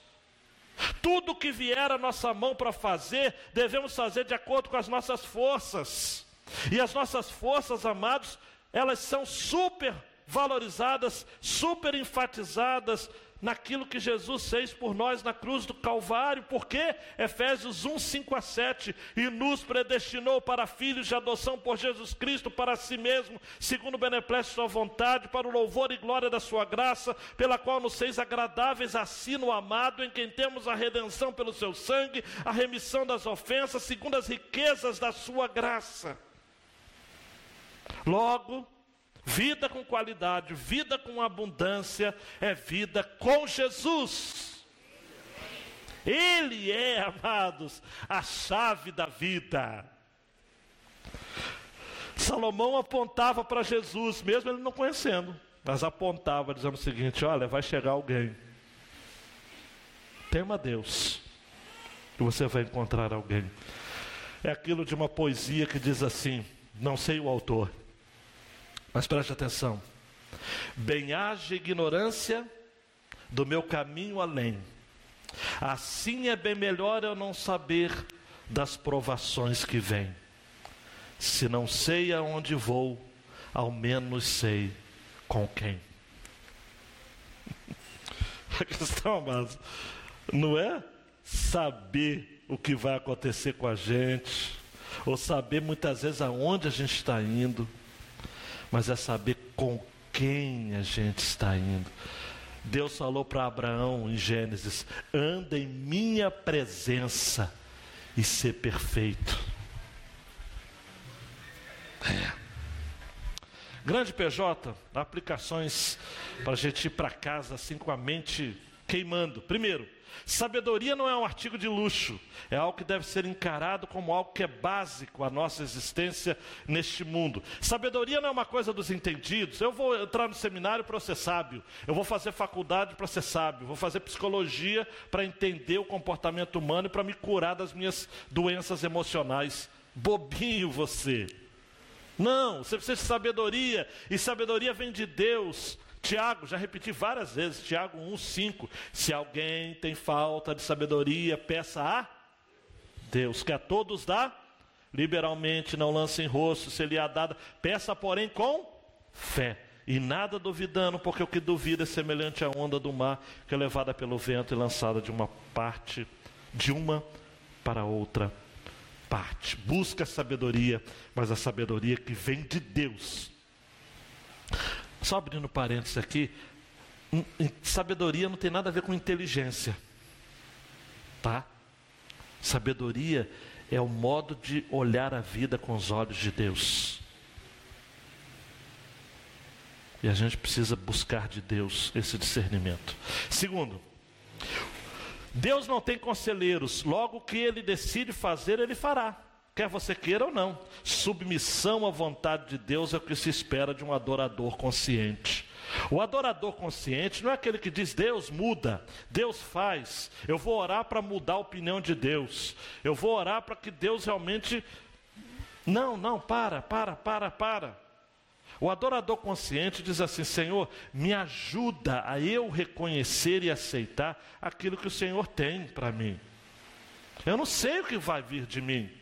Tudo que vier à nossa mão para fazer, devemos fazer de acordo com as nossas forças. E as nossas forças, amados, elas são super valorizadas, super enfatizadas naquilo que Jesus fez por nós na cruz do Calvário, porque Efésios 1, 5 a 7, e nos predestinou para filhos de adoção por Jesus Cristo para si mesmo, segundo o beneplácito sua vontade, para o louvor e glória da sua graça, pela qual nos fez agradáveis a si no amado, em quem temos a redenção pelo seu sangue, a remissão das ofensas, segundo as riquezas da sua graça. Logo, Vida com qualidade, vida com abundância é vida com Jesus. Ele é, amados, a chave da vida. Salomão apontava para Jesus, mesmo ele não conhecendo, mas apontava, dizendo o seguinte: Olha, vai chegar alguém. Tema Deus, e você vai encontrar alguém. É aquilo de uma poesia que diz assim: não sei o autor, mas preste atenção. Bem-haja ignorância do meu caminho além. Assim é bem melhor eu não saber das provações que vêm. Se não sei aonde vou, ao menos sei com quem. A questão, mas não é saber o que vai acontecer com a gente, ou saber muitas vezes aonde a gente está indo mas é saber com quem a gente está indo. Deus falou para Abraão em Gênesis: anda em minha presença e ser perfeito. É. Grande PJ, aplicações para a gente ir para casa assim com a mente queimando. Primeiro, Sabedoria não é um artigo de luxo, é algo que deve ser encarado como algo que é básico à nossa existência neste mundo. Sabedoria não é uma coisa dos entendidos. Eu vou entrar no seminário para ser sábio, eu vou fazer faculdade para ser sábio, vou fazer psicologia para entender o comportamento humano e para me curar das minhas doenças emocionais. Bobinho você. Não, você precisa de sabedoria, e sabedoria vem de Deus. Tiago, já repeti várias vezes, Tiago 1,5. Se alguém tem falta de sabedoria, peça a Deus, que a todos dá liberalmente, não lance em rosto, se lhe há dada, peça, porém, com fé. E nada duvidando, porque o que duvida é semelhante à onda do mar, que é levada pelo vento e lançada de uma parte, de uma para outra parte. Busca a sabedoria, mas a sabedoria que vem de Deus. Só abrindo parênteses aqui, sabedoria não tem nada a ver com inteligência. Tá? Sabedoria é o modo de olhar a vida com os olhos de Deus. E a gente precisa buscar de Deus esse discernimento. Segundo, Deus não tem conselheiros, logo o que ele decide fazer, ele fará. Quer você queira ou não. Submissão à vontade de Deus é o que se espera de um adorador consciente. O adorador consciente não é aquele que diz Deus muda, Deus faz. Eu vou orar para mudar a opinião de Deus. Eu vou orar para que Deus realmente. Não, não, para, para, para, para. O adorador consciente diz assim: Senhor, me ajuda a eu reconhecer e aceitar aquilo que o Senhor tem para mim. Eu não sei o que vai vir de mim.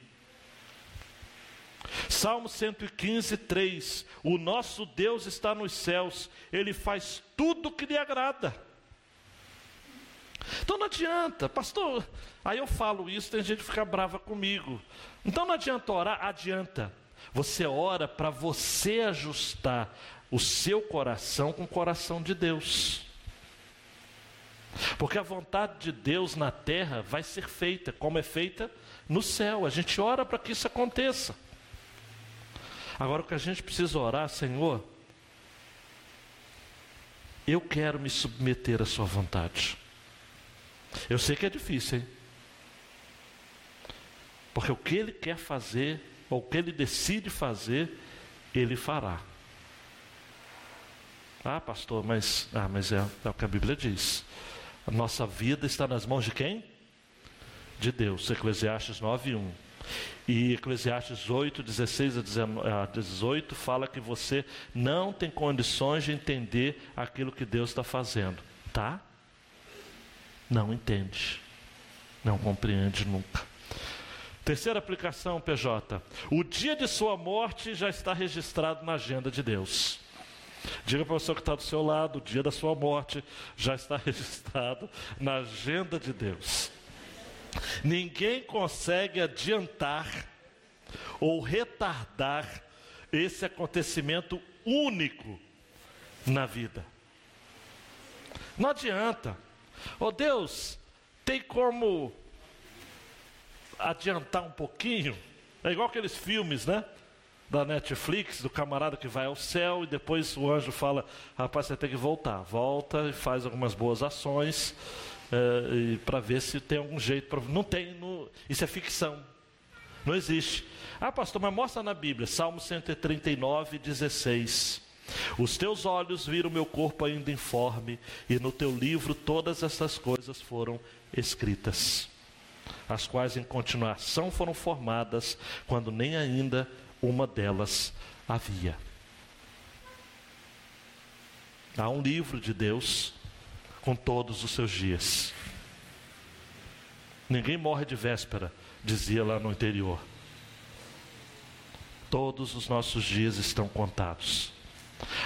Salmo 115, 3: O nosso Deus está nos céus, Ele faz tudo o que lhe agrada. Então não adianta, pastor. Aí eu falo isso, tem gente que fica brava comigo. Então não adianta orar, adianta. Você ora para você ajustar o seu coração com o coração de Deus. Porque a vontade de Deus na terra vai ser feita, como é feita no céu. A gente ora para que isso aconteça. Agora o que a gente precisa orar, Senhor, eu quero me submeter à Sua vontade. Eu sei que é difícil, hein? Porque o que Ele quer fazer o que ele decide fazer, ele fará. Ah, pastor, mas, ah, mas é, é o que a Bíblia diz. A nossa vida está nas mãos de quem? De Deus. Eclesiastes 9, 1. E Eclesiastes 8, 16 a 18 fala que você não tem condições de entender aquilo que Deus está fazendo. Tá? Não entende. Não compreende nunca. Terceira aplicação, PJ. O dia de sua morte já está registrado na agenda de Deus. Diga para o pessoa que está do seu lado, o dia da sua morte já está registrado na agenda de Deus. Ninguém consegue adiantar ou retardar esse acontecimento único na vida. Não adianta. Oh Deus, tem como adiantar um pouquinho, é igual aqueles filmes, né? Da Netflix, do camarada que vai ao céu e depois o anjo fala: rapaz, você tem que voltar. Volta e faz algumas boas ações é, para ver se tem algum jeito. Pra... Não tem, no... isso é ficção. Não existe. Ah, pastor, mas mostra na Bíblia, Salmo 139, 16. Os teus olhos viram meu corpo ainda informe, e no teu livro todas essas coisas foram escritas as quais em continuação foram formadas, quando nem ainda uma delas havia. Há um livro de Deus com todos os seus dias. Ninguém morre de véspera, dizia lá no interior. Todos os nossos dias estão contados.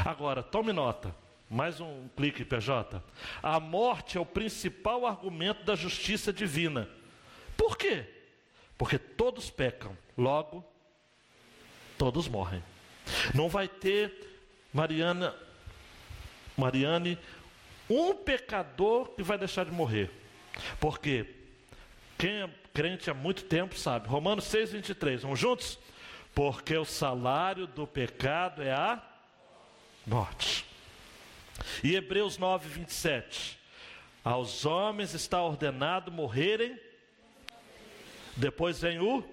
Agora, tome nota. Mais um clique, PJ. A morte é o principal argumento da justiça divina. Por quê? Porque todos pecam, logo, todos morrem. Não vai ter, Mariana, Mariane, um pecador que vai deixar de morrer. Porque quem é crente há muito tempo sabe. Romanos 6, 23. Vamos juntos? Porque o salário do pecado é a morte. E Hebreus 9, 27. Aos homens está ordenado morrerem depois vem o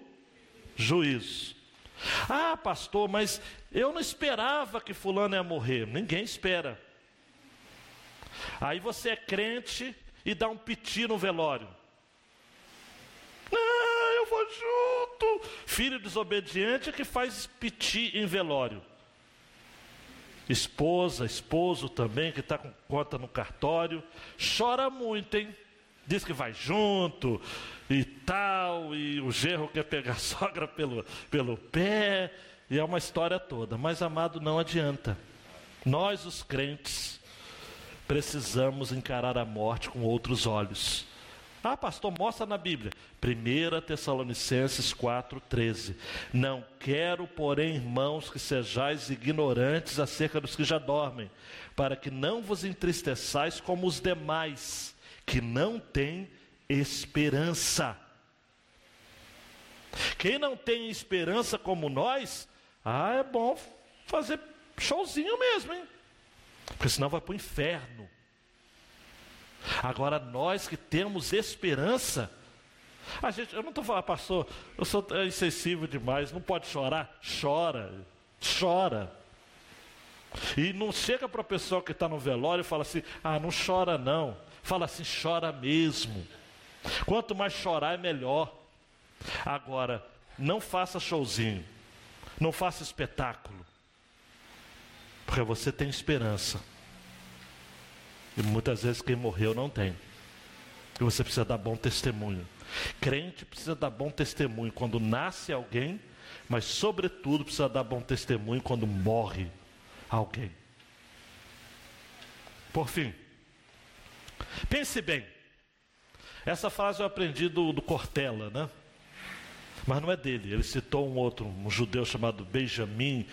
juízo. Ah, pastor, mas eu não esperava que fulano ia morrer. Ninguém espera. Aí você é crente e dá um piti no velório. Ah, eu vou junto. filho desobediente que faz piti em velório. Esposa, esposo também, que está com conta no cartório, chora muito, hein? Diz que vai junto e tal, e o gerro quer pegar a sogra pelo, pelo pé, e é uma história toda. Mas, amado, não adianta. Nós, os crentes, precisamos encarar a morte com outros olhos. Ah, pastor, mostra na Bíblia. 1 Tessalonicenses 4,13. Não quero, porém, irmãos, que sejais ignorantes acerca dos que já dormem, para que não vos entristeçais como os demais, que não têm esperança. Quem não tem esperança como nós, ah, é bom fazer showzinho mesmo, hein? Porque senão vai para o inferno. Agora, nós que temos esperança, a gente, eu não estou falando, pastor, eu sou insensível demais, não pode chorar? Chora, chora. E não chega para a pessoa que está no velório e fala assim: ah, não chora não. Fala assim: chora mesmo. Quanto mais chorar é melhor. Agora, não faça showzinho, não faça espetáculo, porque você tem esperança. E muitas vezes quem morreu não tem. E você precisa dar bom testemunho. Crente precisa dar bom testemunho quando nasce alguém, mas sobretudo precisa dar bom testemunho quando morre alguém. Por fim, pense bem. Essa frase eu aprendi do, do Cortella, né? Mas não é dele. Ele citou um outro, um judeu chamado Benjamin,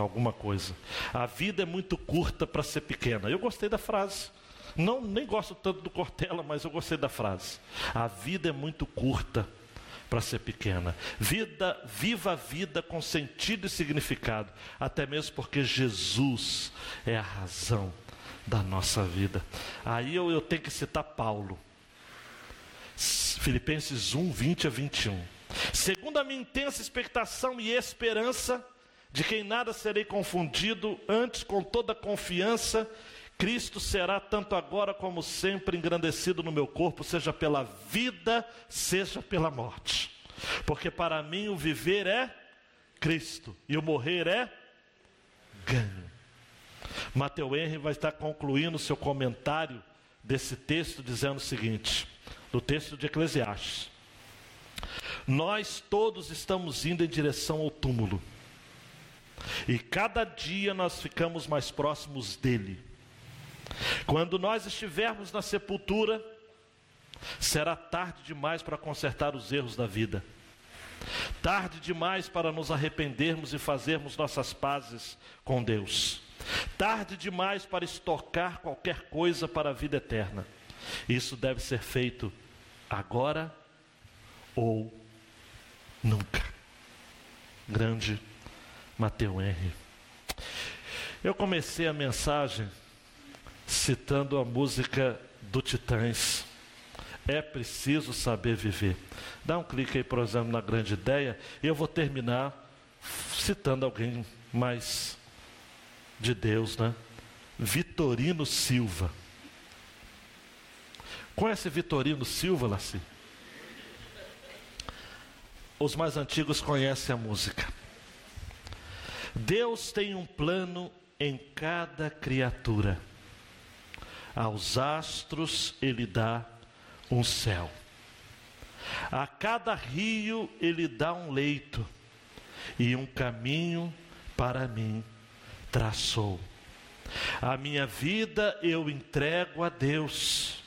alguma coisa. A vida é muito curta para ser pequena. Eu gostei da frase. Não, nem gosto tanto do Cortella, mas eu gostei da frase. A vida é muito curta para ser pequena. Vida, viva a vida com sentido e significado, até mesmo porque Jesus é a razão da nossa vida. Aí eu, eu tenho que citar Paulo. Filipenses 1, 20 a 21. Segundo a minha intensa expectação e esperança, de quem nada serei confundido, antes com toda confiança, Cristo será tanto agora como sempre engrandecido no meu corpo, seja pela vida, seja pela morte. Porque para mim o viver é Cristo e o morrer é ganho. Mateus Henry vai estar concluindo seu comentário desse texto dizendo o seguinte: do texto de Eclesiastes. Nós todos estamos indo em direção ao túmulo. E cada dia nós ficamos mais próximos dele. Quando nós estivermos na sepultura, será tarde demais para consertar os erros da vida. Tarde demais para nos arrependermos e fazermos nossas pazes com Deus. Tarde demais para estocar qualquer coisa para a vida eterna. Isso deve ser feito agora ou nunca. Grande Mateus Henry. Eu comecei a mensagem citando a música do Titãs. É preciso saber viver. Dá um clique aí, por exemplo, na grande ideia, e eu vou terminar citando alguém mais de Deus, né? Vitorino Silva. Conhece Vitorino Silva, Laci? Os mais antigos conhecem a música. Deus tem um plano em cada criatura. Aos astros ele dá um céu. A cada rio ele dá um leito e um caminho para mim traçou. A minha vida eu entrego a Deus,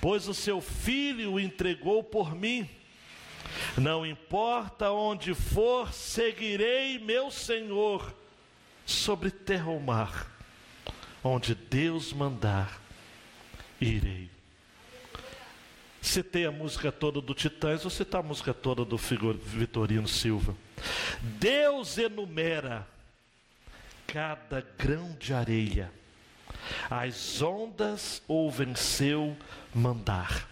pois o seu filho o entregou por mim. Não importa onde for, seguirei meu Senhor sobre terra ou mar, onde Deus mandar, irei. Citei a música toda do Titãs, vou citar a música toda do Vitorino Silva. Deus enumera cada grão de areia, as ondas ouvem seu mandar.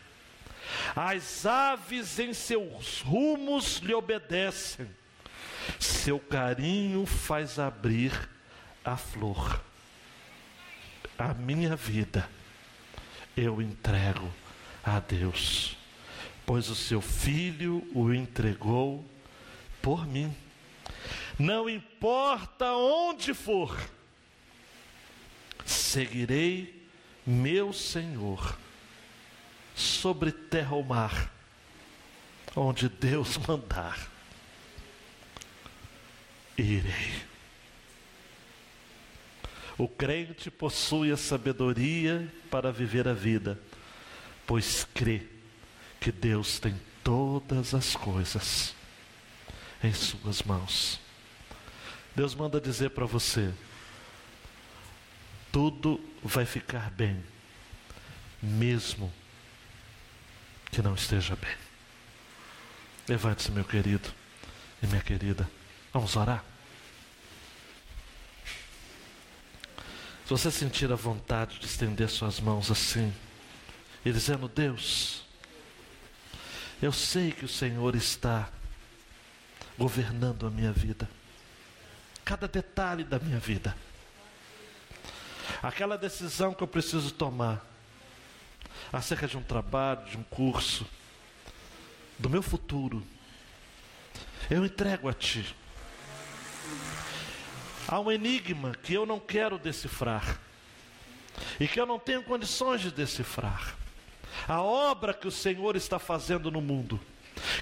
As aves em seus rumos lhe obedecem, seu carinho faz abrir a flor. A minha vida eu entrego a Deus, pois o seu filho o entregou por mim. Não importa onde for, seguirei meu Senhor sobre terra ou mar, onde Deus mandar, irei. O crente possui a sabedoria para viver a vida, pois crê que Deus tem todas as coisas em Suas mãos. Deus manda dizer para você: tudo vai ficar bem, mesmo que não esteja bem. Levante-se, meu querido e minha querida. Vamos orar? Se você sentir a vontade de estender suas mãos assim, e dizendo: Deus, eu sei que o Senhor está governando a minha vida, cada detalhe da minha vida, aquela decisão que eu preciso tomar acerca de um trabalho, de um curso, do meu futuro, eu entrego a Ti. Há um enigma que eu não quero decifrar e que eu não tenho condições de decifrar. A obra que o Senhor está fazendo no mundo,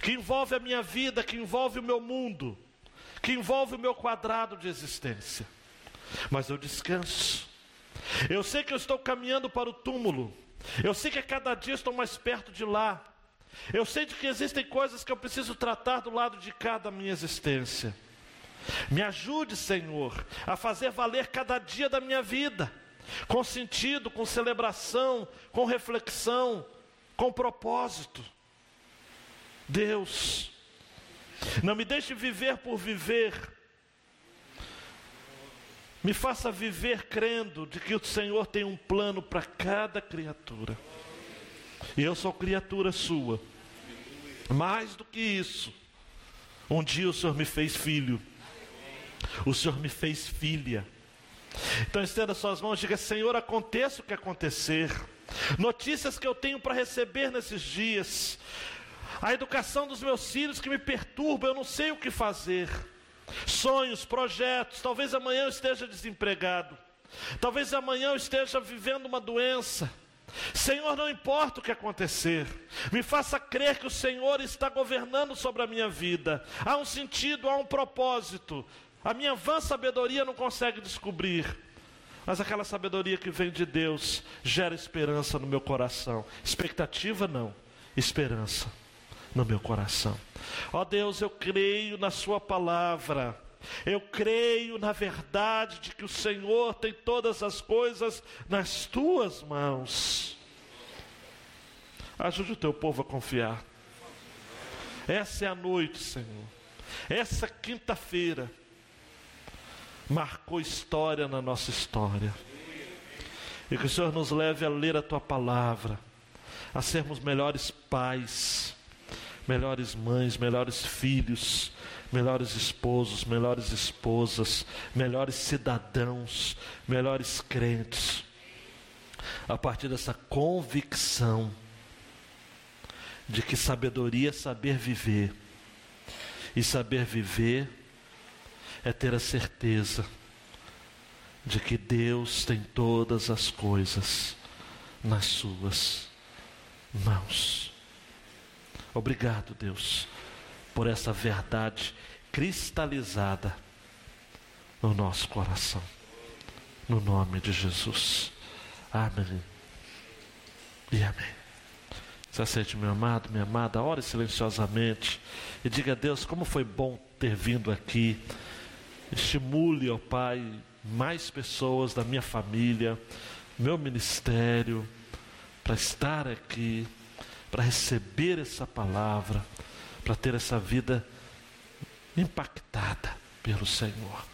que envolve a minha vida, que envolve o meu mundo, que envolve o meu quadrado de existência. Mas eu descanso. Eu sei que eu estou caminhando para o túmulo. Eu sei que a cada dia estou mais perto de lá. Eu sei de que existem coisas que eu preciso tratar do lado de cá da minha existência. Me ajude, Senhor, a fazer valer cada dia da minha vida, com sentido, com celebração, com reflexão, com propósito. Deus, não me deixe viver por viver, me faça viver crendo de que o Senhor tem um plano para cada criatura. E eu sou criatura sua. Mais do que isso, um dia o Senhor me fez filho. O Senhor me fez filha. Então estenda suas mãos e diga: Senhor, aconteça o que acontecer. Notícias que eu tenho para receber nesses dias. A educação dos meus filhos que me perturba, eu não sei o que fazer. Sonhos, projetos, talvez amanhã eu esteja desempregado. Talvez amanhã eu esteja vivendo uma doença. Senhor, não importa o que acontecer, me faça crer que o Senhor está governando sobre a minha vida. Há um sentido, há um propósito. A minha vã sabedoria não consegue descobrir, mas aquela sabedoria que vem de Deus gera esperança no meu coração. Expectativa não, esperança no meu coração. Ó Deus, eu creio na Sua palavra. Eu creio na verdade de que o Senhor tem todas as coisas nas tuas mãos. Ajude o teu povo a confiar. Essa é a noite, Senhor. Essa quinta-feira marcou história na nossa história. E que o Senhor nos leve a ler a tua palavra, a sermos melhores pais, melhores mães, melhores filhos, melhores esposos, melhores esposas, melhores cidadãos, melhores crentes. A partir dessa convicção de que sabedoria é saber viver, e saber viver é ter a certeza de que Deus tem todas as coisas nas Suas mãos. Obrigado, Deus, por essa verdade cristalizada no nosso coração. No nome de Jesus. Amém. E amém. Aceite, meu amado, minha amada, ore silenciosamente e diga a Deus como foi bom ter vindo aqui. Estimule, ó Pai, mais pessoas da minha família, meu ministério, para estar aqui, para receber essa palavra, para ter essa vida impactada pelo Senhor.